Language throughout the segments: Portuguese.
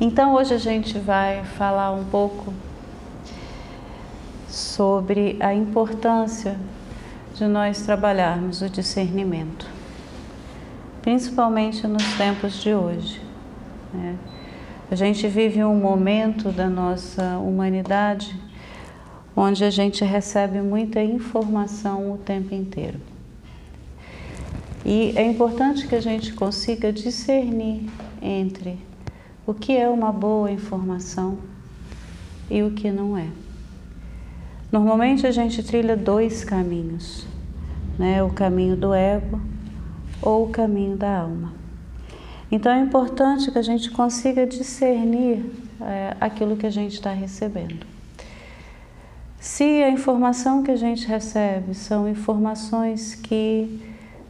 Então hoje a gente vai falar um pouco sobre a importância de nós trabalharmos o discernimento, principalmente nos tempos de hoje. Né? A gente vive um momento da nossa humanidade onde a gente recebe muita informação o tempo inteiro. E é importante que a gente consiga discernir entre o que é uma boa informação e o que não é. Normalmente a gente trilha dois caminhos, né? o caminho do ego ou o caminho da alma. Então é importante que a gente consiga discernir é, aquilo que a gente está recebendo. Se a informação que a gente recebe são informações que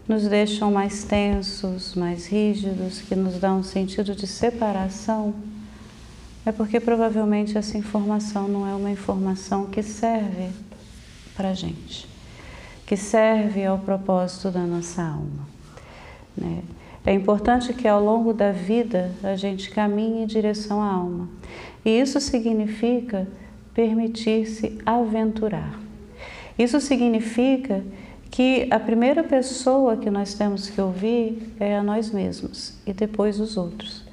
nos deixam mais tensos, mais rígidos, que nos dão um sentido de separação, é porque provavelmente essa informação não é uma informação que serve para a gente, que serve ao propósito da nossa alma. Né? É importante que ao longo da vida a gente caminhe em direção à alma. E isso significa permitir-se aventurar. Isso significa que a primeira pessoa que nós temos que ouvir é a nós mesmos e depois os outros.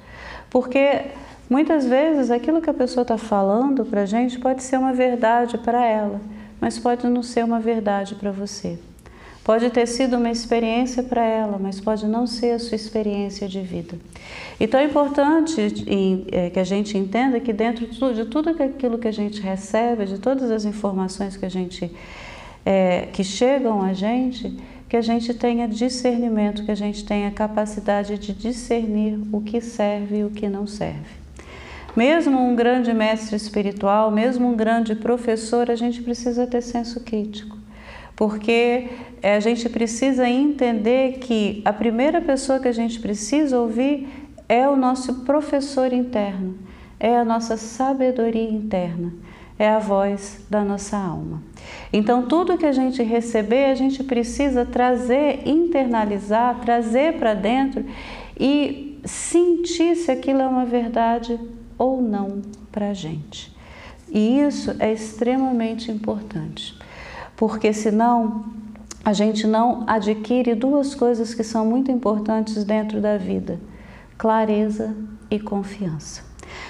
Porque muitas vezes aquilo que a pessoa está falando para a gente pode ser uma verdade para ela, mas pode não ser uma verdade para você. Pode ter sido uma experiência para ela, mas pode não ser a sua experiência de vida. Então é importante que a gente entenda que dentro de tudo aquilo que a gente recebe, de todas as informações que a gente é, que chegam a gente, que a gente tenha discernimento, que a gente tenha capacidade de discernir o que serve e o que não serve. Mesmo um grande mestre espiritual, mesmo um grande professor, a gente precisa ter senso crítico porque eh, a gente precisa entender que a primeira pessoa que a gente precisa ouvir é o nosso professor interno, é a nossa sabedoria interna, é a voz da nossa alma. Então, tudo que a gente receber, a gente precisa trazer, internalizar, trazer para dentro e sentir se aquilo é uma verdade ou não para a gente. E isso é extremamente importante porque senão a gente não adquire duas coisas que são muito importantes dentro da vida: clareza e confiança.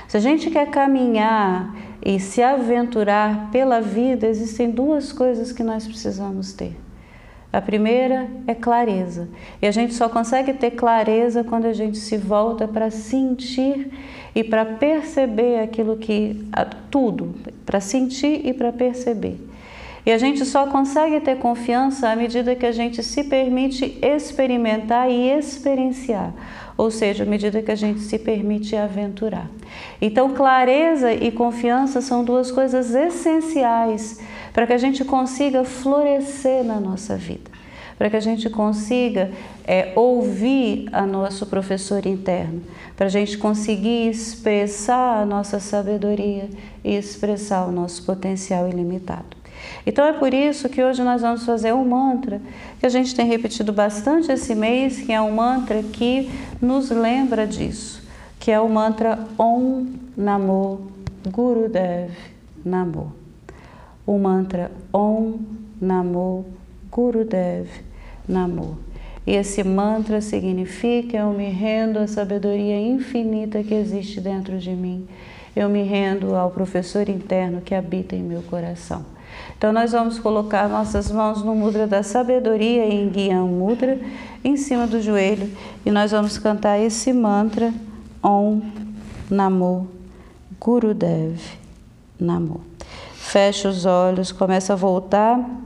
Se a gente quer caminhar e se aventurar pela vida, existem duas coisas que nós precisamos ter. A primeira é clareza. E a gente só consegue ter clareza quando a gente se volta para sentir e para perceber aquilo que tudo, para sentir e para perceber. E a gente só consegue ter confiança à medida que a gente se permite experimentar e experienciar, ou seja, à medida que a gente se permite aventurar. Então, clareza e confiança são duas coisas essenciais para que a gente consiga florescer na nossa vida, para que a gente consiga é, ouvir a nosso professor interno, para a gente conseguir expressar a nossa sabedoria e expressar o nosso potencial ilimitado. Então é por isso que hoje nós vamos fazer um mantra que a gente tem repetido bastante esse mês, que é um mantra que nos lembra disso, que é o mantra Om Namo Gurudev Namo. O mantra Om Namo Gurudev Namo. Esse mantra significa eu me rendo à sabedoria infinita que existe dentro de mim. Eu me rendo ao professor interno que habita em meu coração. Então, nós vamos colocar nossas mãos no mudra da sabedoria, em Guian Mudra, em cima do joelho, e nós vamos cantar esse mantra Om Namo Gurudev Namo. Fecha os olhos, começa a voltar